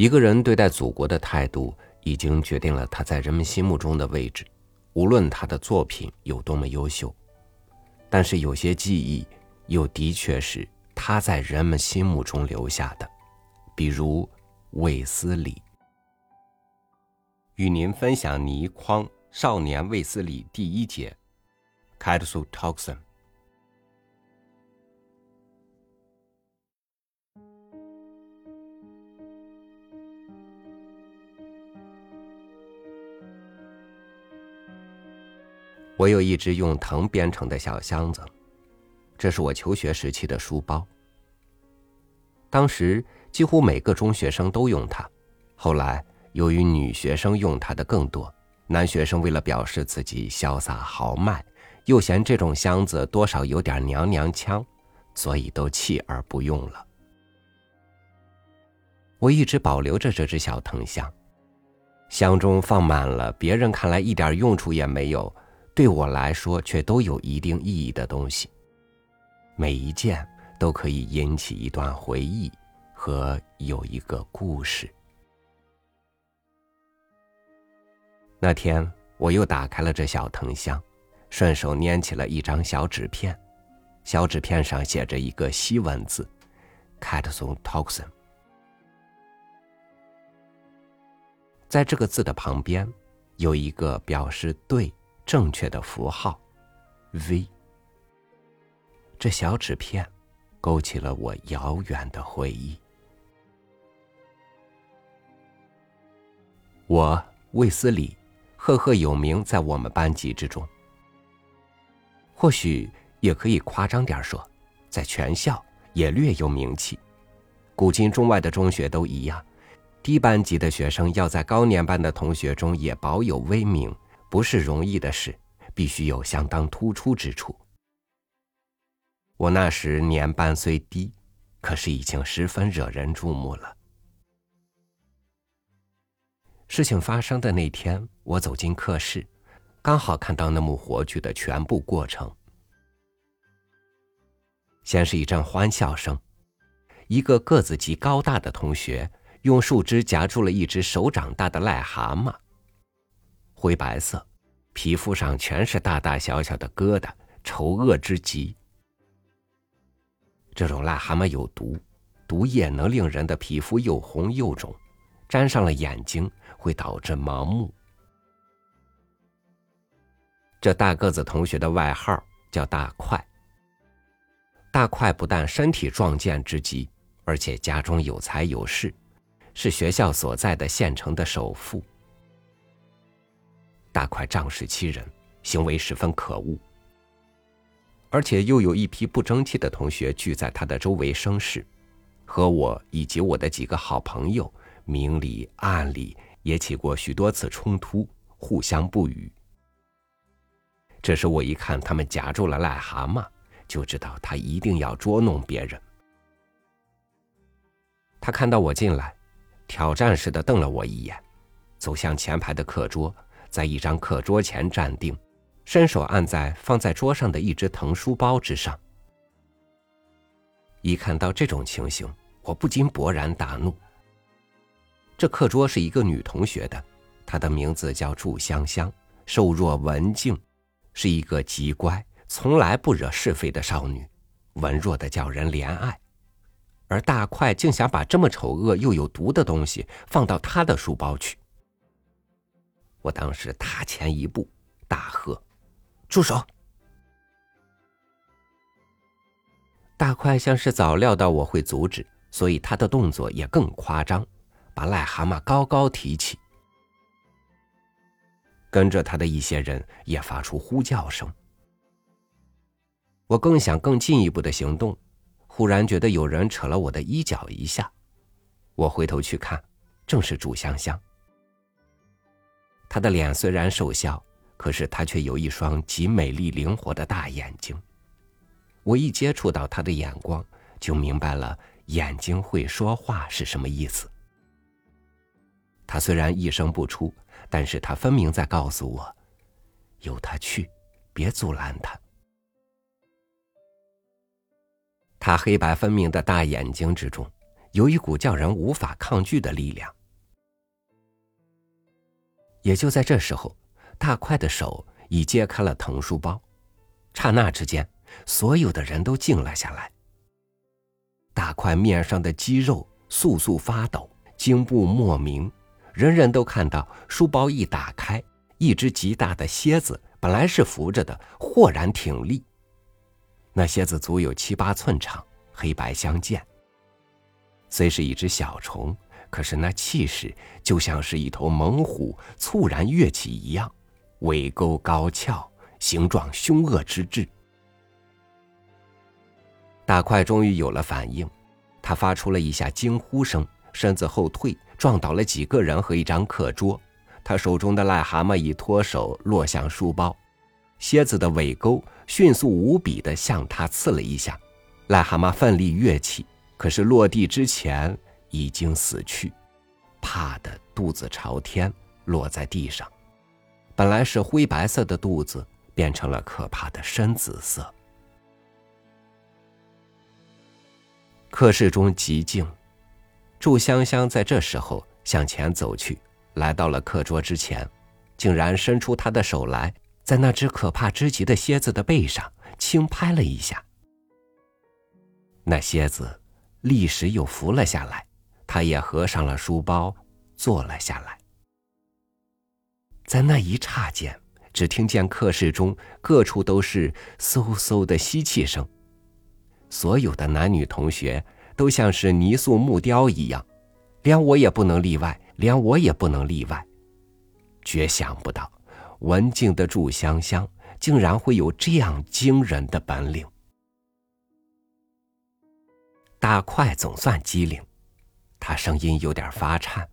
一个人对待祖国的态度，已经决定了他在人们心目中的位置。无论他的作品有多么优秀，但是有些记忆，又的确是他在人们心目中留下的。比如卫斯理。与您分享倪匡《少年卫斯理》第一节，Cadso Toxin。我有一只用藤编成的小箱子，这是我求学时期的书包。当时几乎每个中学生都用它，后来由于女学生用它的更多，男学生为了表示自己潇洒豪迈，又嫌这种箱子多少有点娘娘腔，所以都弃而不用了。我一直保留着这只小藤箱，箱中放满了别人看来一点用处也没有。对我来说，却都有一定意义的东西。每一件都可以引起一段回忆和有一个故事。那天，我又打开了这小藤箱，顺手拈起了一张小纸片，小纸片上写着一个西文字 c a t s o n Toxin”。在这个字的旁边，有一个表示“对”。正确的符号，V。这小纸片勾起了我遥远的回忆。我卫斯理，赫赫有名在我们班级之中。或许也可以夸张点说，在全校也略有名气。古今中外的中学都一样，低班级的学生要在高年班的同学中也保有威名。不是容易的事，必须有相当突出之处。我那时年半虽低，可是已经十分惹人注目了。事情发生的那天，我走进课室，刚好看到那幕活剧的全部过程。先是一阵欢笑声，一个个子极高大的同学用树枝夹住了一只手掌大的癞蛤蟆。灰白色，皮肤上全是大大小小的疙瘩，丑恶之极。这种癞蛤蟆有毒，毒液能令人的皮肤又红又肿，沾上了眼睛会导致盲目。这大个子同学的外号叫大块。大块不但身体壮健之极，而且家中有财有势，是学校所在的县城的首富。大块仗势欺人，行为十分可恶，而且又有一批不争气的同学聚在他的周围生事，和我以及我的几个好朋友明里暗里也起过许多次冲突，互相不语。这时我一看他们夹住了癞蛤蟆，就知道他一定要捉弄别人。他看到我进来，挑战似的瞪了我一眼，走向前排的课桌。在一张课桌前站定，伸手按在放在桌上的一只藤书包之上。一看到这种情形，我不禁勃然大怒。这课桌是一个女同学的，她的名字叫祝香香，瘦弱文静，是一个极乖、从来不惹是非的少女，文弱的叫人怜爱。而大块竟想把这么丑恶又有毒的东西放到她的书包去。我当时踏前一步，大喝：“住手！”大块像是早料到我会阻止，所以他的动作也更夸张，把癞蛤蟆高高提起。跟着他的一些人也发出呼叫声。我更想更进一步的行动，忽然觉得有人扯了我的衣角一下，我回头去看，正是祝香香。他的脸虽然瘦小，可是他却有一双极美丽灵活的大眼睛。我一接触到他的眼光，就明白了眼睛会说话是什么意思。他虽然一声不出，但是他分明在告诉我：由他去，别阻拦他。他黑白分明的大眼睛之中，有一股叫人无法抗拒的力量。也就在这时候，大块的手已揭开了藤书包，刹那之间，所有的人都静了下来。大块面上的肌肉簌簌发抖，惊怖莫名。人人都看到书包一打开，一只极大的蝎子本来是伏着的，豁然挺立。那蝎子足有七八寸长，黑白相间。虽是一只小虫，可是那气势就像是一头猛虎猝然跃起一样，尾钩高翘，形状凶恶之至。大块终于有了反应，他发出了一下惊呼声，身子后退，撞倒了几个人和一张课桌。他手中的癞蛤蟆已脱手，落向书包。蝎子的尾钩迅速无比地向他刺了一下，癞蛤蟆奋力跃起，可是落地之前已经死去，怕的肚子朝天落在地上。本来是灰白色的肚子，变成了可怕的深紫色。课室中极静，祝香香在这时候向前走去，来到了课桌之前，竟然伸出她的手来，在那只可怕之极的蝎子的背上轻拍了一下。那蝎子立时又伏了下来，他也合上了书包，坐了下来。在那一刹间，只听见课室中各处都是嗖嗖的吸气声。所有的男女同学都像是泥塑木雕一样，连我也不能例外，连我也不能例外。绝想不到，文静的祝香香竟然会有这样惊人的本领。大块总算机灵，他声音有点发颤，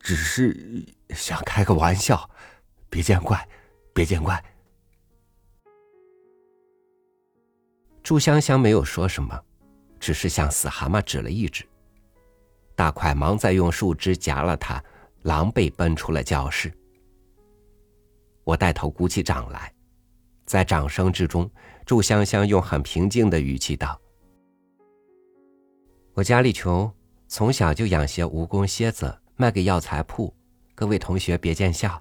只是想开个玩笑，别见怪，别见怪。朱香香没有说什么，只是向死蛤蟆指了一指。大块忙在用树枝夹了他，狼狈奔出了教室。我带头鼓起掌来，在掌声之中，祝香香用很平静的语气道：“我家里穷，从小就养些蜈蚣、蝎子，卖给药材铺，各位同学别见笑。”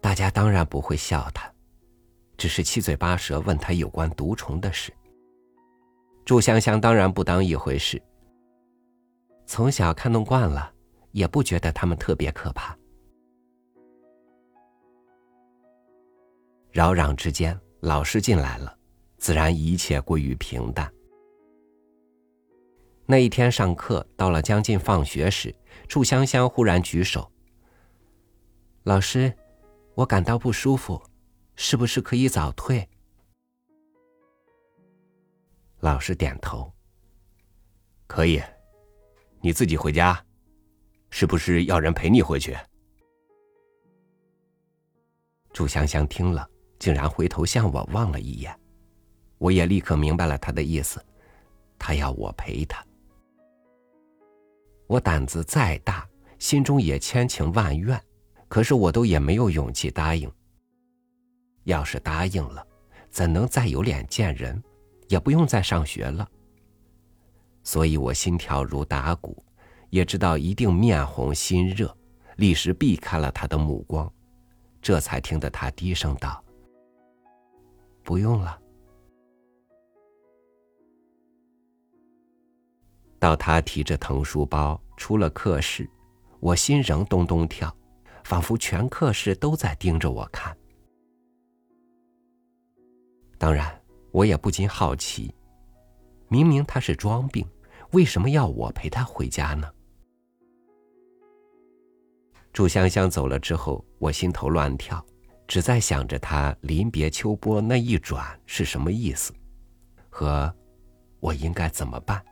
大家当然不会笑他。只是七嘴八舌问他有关毒虫的事。祝香香当然不当一回事。从小看弄惯了，也不觉得他们特别可怕。扰攘之间，老师进来了，自然一切归于平淡。那一天上课到了将近放学时，祝香香忽然举手：“老师，我感到不舒服。”是不是可以早退？老师点头。可以，你自己回家，是不是要人陪你回去？祝香香听了，竟然回头向我望了一眼，我也立刻明白了他的意思，他要我陪他。我胆子再大，心中也千情万怨，可是我都也没有勇气答应。要是答应了，怎能再有脸见人？也不用再上学了。所以我心跳如打鼓，也知道一定面红心热，立时避开了他的目光，这才听得他低声道：“不用了。”到他提着藤书包出了课室，我心仍咚咚跳，仿佛全课室都在盯着我看。当然，我也不禁好奇，明明他是装病，为什么要我陪他回家呢？祝香香走了之后，我心头乱跳，只在想着他临别秋波那一转是什么意思，和我应该怎么办。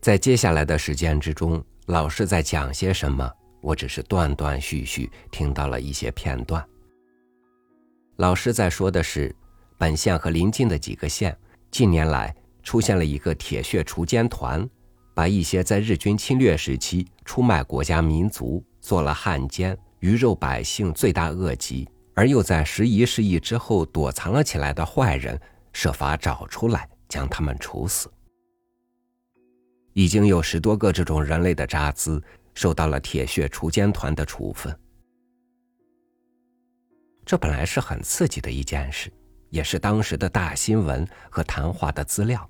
在接下来的时间之中，老师在讲些什么，我只是断断续续听到了一些片段。老师在说的是，本县和邻近的几个县近年来出现了一个铁血锄奸团，把一些在日军侵略时期出卖国家民族、做了汉奸、鱼肉百姓、罪大恶极，而又在时移世易之后躲藏了起来的坏人，设法找出来，将他们处死。已经有十多个这种人类的渣滓受到了铁血锄奸团的处分。这本来是很刺激的一件事，也是当时的大新闻和谈话的资料。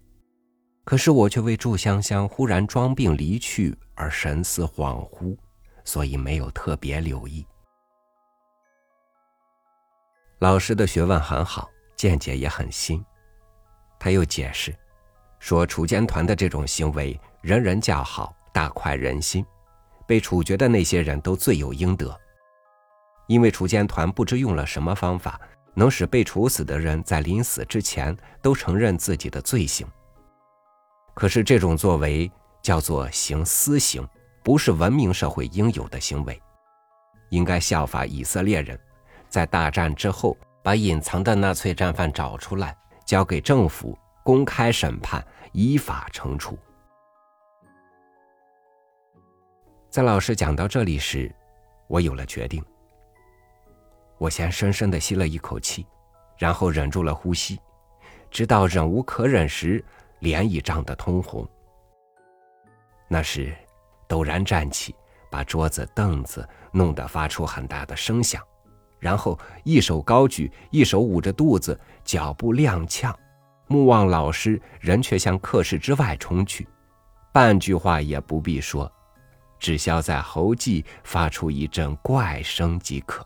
可是我却为祝香香忽然装病离去而神思恍惚，所以没有特别留意。老师的学问很好，见解也很新。他又解释说，锄奸团的这种行为，人人叫好，大快人心，被处决的那些人都罪有应得。因为楚监团不知用了什么方法，能使被处死的人在临死之前都承认自己的罪行。可是这种作为叫做行私刑，不是文明社会应有的行为，应该效法以色列人。在大战之后，把隐藏的纳粹战犯找出来，交给政府公开审判，依法惩处。在老师讲到这里时，我有了决定。我先深深的吸了一口气，然后忍住了呼吸，直到忍无可忍时，脸已涨得通红。那时，陡然站起，把桌子、凳子弄得发出很大的声响。然后一手高举，一手捂着肚子，脚步踉跄，目望老师，人却向课室之外冲去，半句话也不必说，只消在喉际发出一阵怪声即可。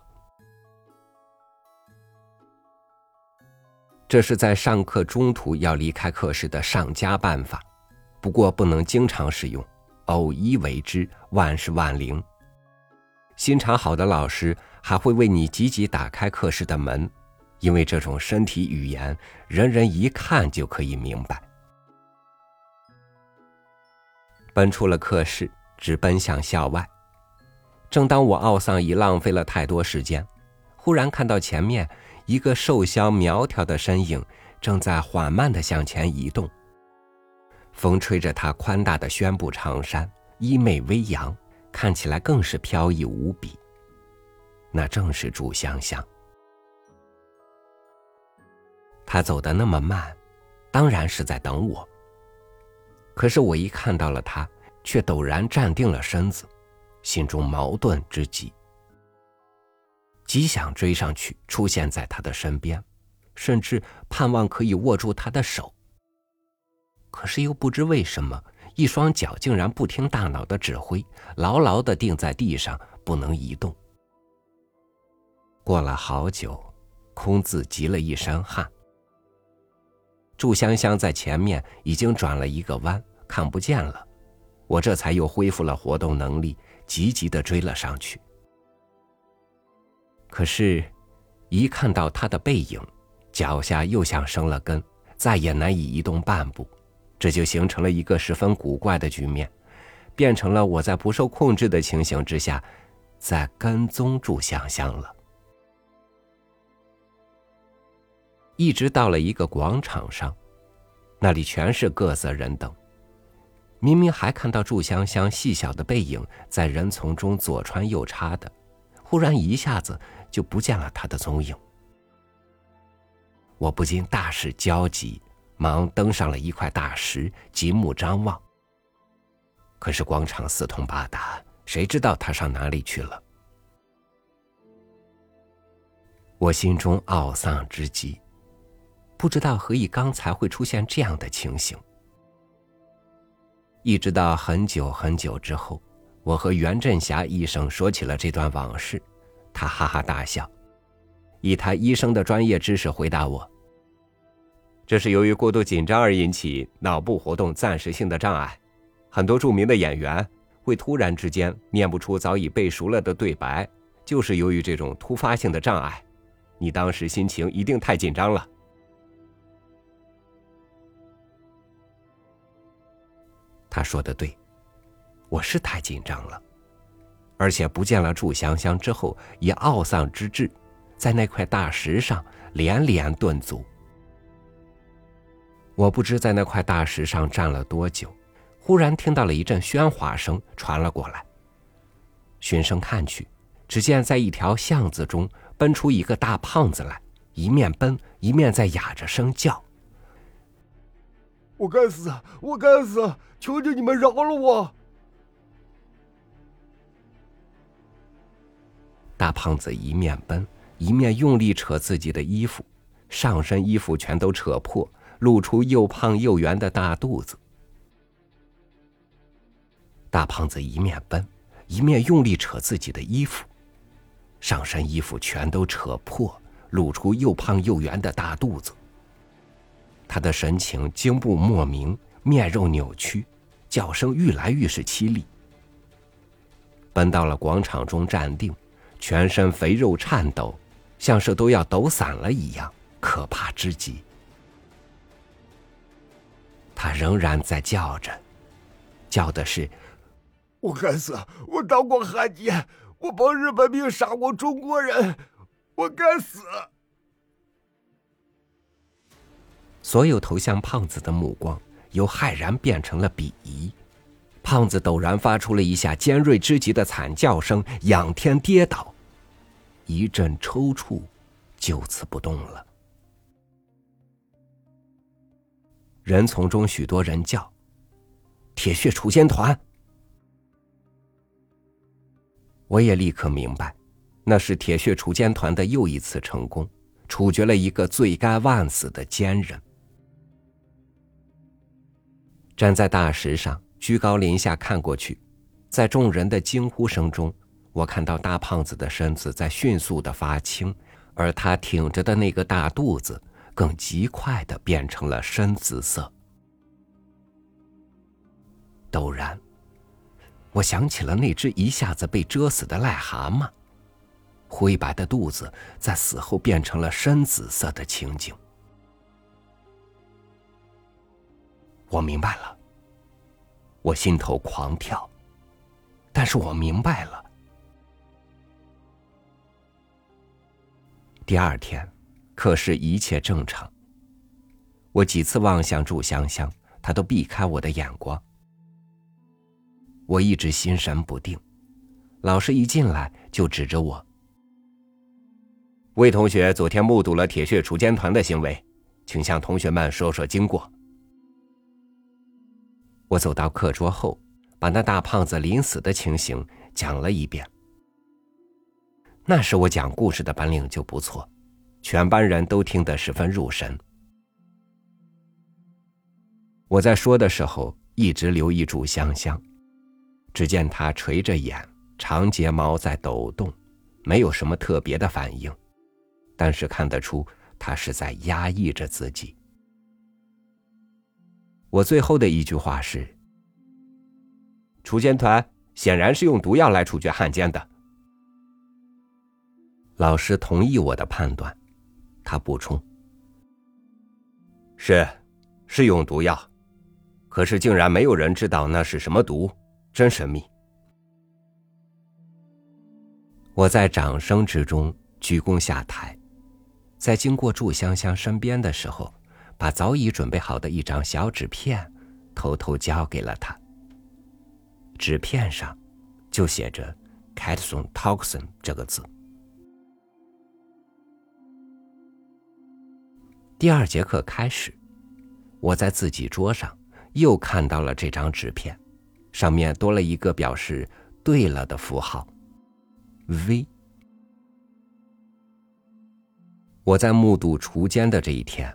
这是在上课中途要离开课室的上佳办法，不过不能经常使用，偶一为之，万事万灵。心肠好的老师。还会为你积极打开课室的门，因为这种身体语言，人人一看就可以明白。奔出了课室，直奔向校外。正当我懊丧已浪费了太多时间，忽然看到前面一个瘦削苗条的身影正在缓慢的向前移动。风吹着他宽大的宣布长衫，衣袂微扬，看起来更是飘逸无比。那正是祝香香。他走的那么慢，当然是在等我。可是我一看到了他，却陡然站定了身子，心中矛盾之极，极想追上去，出现在他的身边，甚至盼望可以握住他的手。可是又不知为什么，一双脚竟然不听大脑的指挥，牢牢的定在地上，不能移动。过了好久，空自急了一身汗。祝香香在前面已经转了一个弯，看不见了，我这才又恢复了活动能力，急急的追了上去。可是，一看到他的背影，脚下又像生了根，再也难以移动半步，这就形成了一个十分古怪的局面，变成了我在不受控制的情形之下，在跟踪住香香了。一直到了一个广场上，那里全是各色人等。明明还看到祝香香细小的背影在人丛中左穿右插的，忽然一下子就不见了她的踪影。我不禁大是焦急，忙登上了一块大石，极目张望。可是广场四通八达，谁知道她上哪里去了？我心中懊丧之极。不知道何以刚才会出现这样的情形。一直到很久很久之后，我和袁振霞医生说起了这段往事，他哈哈大笑，以他医生的专业知识回答我：“这是由于过度紧张而引起脑部活动暂时性的障碍。很多著名的演员会突然之间念不出早已背熟了的对白，就是由于这种突发性的障碍。你当时心情一定太紧张了。”他说的对，我是太紧张了，而且不见了祝香香之后，以懊丧之至，在那块大石上连连顿足。我不知在那块大石上站了多久，忽然听到了一阵喧哗声传了过来。循声看去，只见在一条巷子中，奔出一个大胖子来，一面奔一面在哑着声叫：“我该死，我该死！求求你们饶了我！”大胖子一面奔一面用力扯自己的衣服，上身衣服全都扯破，露出又胖又圆的大肚子。大胖子一面奔一面用力扯自己的衣服，上身衣服全都扯破，露出又胖又圆的大肚子。他的神情惊怖莫名，面肉扭曲，叫声愈来愈是凄厉。奔到了广场中站定。全身肥肉颤抖，像是都要抖散了一样，可怕之极。他仍然在叫着，叫的是：“我该死！我当过汉奸，我帮日本兵杀过中国人，我该死！”所有投向胖子的目光由骇然变成了鄙夷。胖子陡然发出了一下尖锐之极的惨叫声，仰天跌倒。一阵抽搐，就此不动了。人丛中许多人叫：“铁血锄奸团！”我也立刻明白，那是铁血锄奸团的又一次成功，处决了一个罪该万死的奸人。站在大石上，居高临下看过去，在众人的惊呼声中。我看到大胖子的身子在迅速的发青，而他挺着的那个大肚子更极快的变成了深紫色。陡然，我想起了那只一下子被蛰死的癞蛤蟆，灰白的肚子在死后变成了深紫色的情景。我明白了，我心头狂跳，但是我明白了。第二天，可是一切正常。我几次望向祝香香，她都避开我的眼光。我一直心神不定，老师一进来就指着我：“魏同学昨天目睹了铁血锄奸团的行为，请向同学们说说经过。”我走到课桌后，把那大胖子临死的情形讲了一遍。那时我讲故事的本领就不错，全班人都听得十分入神。我在说的时候一直留意住香香，只见她垂着眼，长睫毛在抖动，没有什么特别的反应，但是看得出她是在压抑着自己。我最后的一句话是：“锄奸团显然是用毒药来处决汉奸的。”老师同意我的判断，他补充：“是，是用毒药，可是竟然没有人知道那是什么毒，真神秘。”我在掌声之中鞠躬下台，在经过祝香香身边的时候，把早已准备好的一张小纸片偷偷交给了他。纸片上就写着 “Catson Toxin” 这个字。第二节课开始，我在自己桌上又看到了这张纸片，上面多了一个表示“对了”的符号，V。我在目睹锄奸的这一天，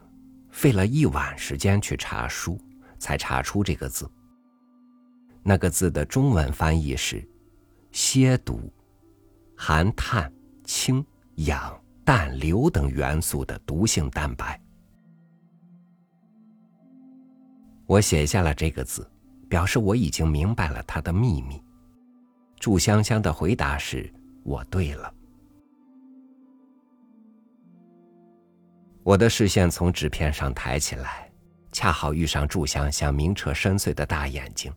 费了一晚时间去查书，才查出这个字。那个字的中文翻译是“蝎毒”，含碳、氢、氧、氮、硫等元素的毒性蛋白。我写下了这个字，表示我已经明白了他的秘密。祝香香的回答是：“我对了。”我的视线从纸片上抬起来，恰好遇上祝香香明澈深邃的大眼睛。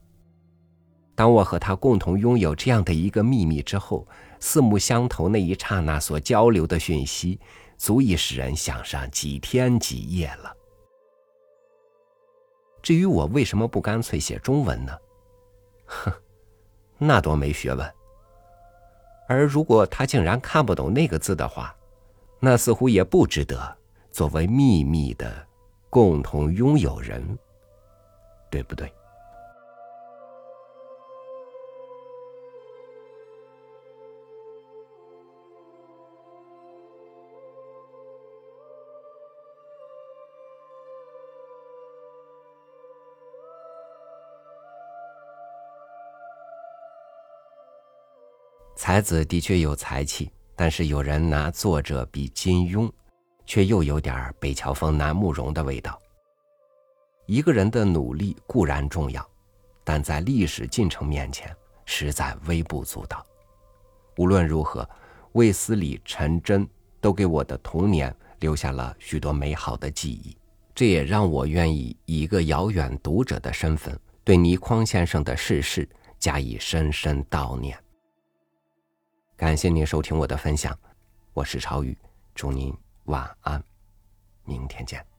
当我和他共同拥有这样的一个秘密之后，四目相投那一刹那所交流的讯息，足以使人想上几天几夜了。至于我为什么不干脆写中文呢？哼，那多没学问。而如果他竟然看不懂那个字的话，那似乎也不值得作为秘密的共同拥有人，对不对？才子的确有才气，但是有人拿作者比金庸，却又有点北乔峰、南慕容的味道。一个人的努力固然重要，但在历史进程面前，实在微不足道。无论如何，卫斯理、陈真都给我的童年留下了许多美好的记忆，这也让我愿意以一个遥远读者的身份，对倪匡先生的逝世加以深深悼念。感谢您收听我的分享，我是超宇，祝您晚安，明天见。